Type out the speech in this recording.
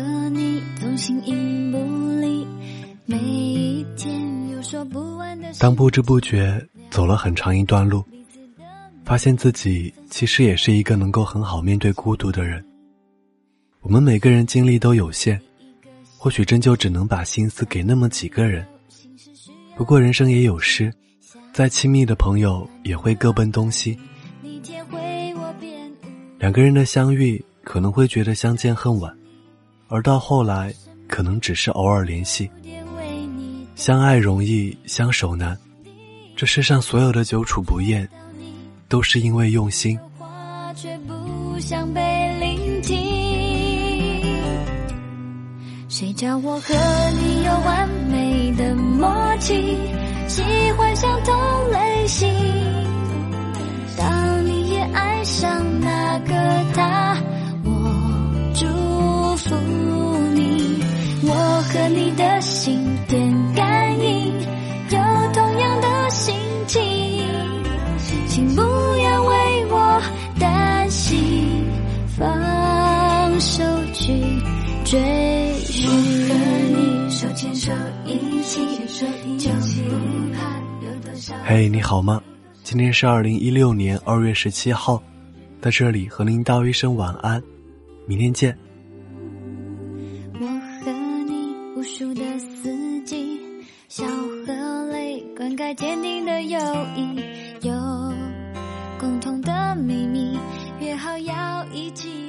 和你同行影不离，每一天有说不完的。当不知不觉走了很长一段路，发现自己其实也是一个能够很好面对孤独的人。我们每个人精力都有限，或许真就只能把心思给那么几个人。不过人生也有失，再亲密的朋友也会各奔东西。两个人的相遇可能会觉得相见恨晚，而到后来可能只是偶尔联系。相爱容易，相守难。这世上所有的久处不厌，都是因为用心。谁叫我和你有完美的默契，喜欢相同类型。当你也爱上那和你的心电感应，有同样的心情，请不要为我担心，放手去追寻和你手牵手一起。嘿，你好吗？今天是二零一六年二月十七号，在这里和您道一声晚安，明天见。的四季，笑和泪，灌溉坚定的友谊，有共同的秘密，约好要一起。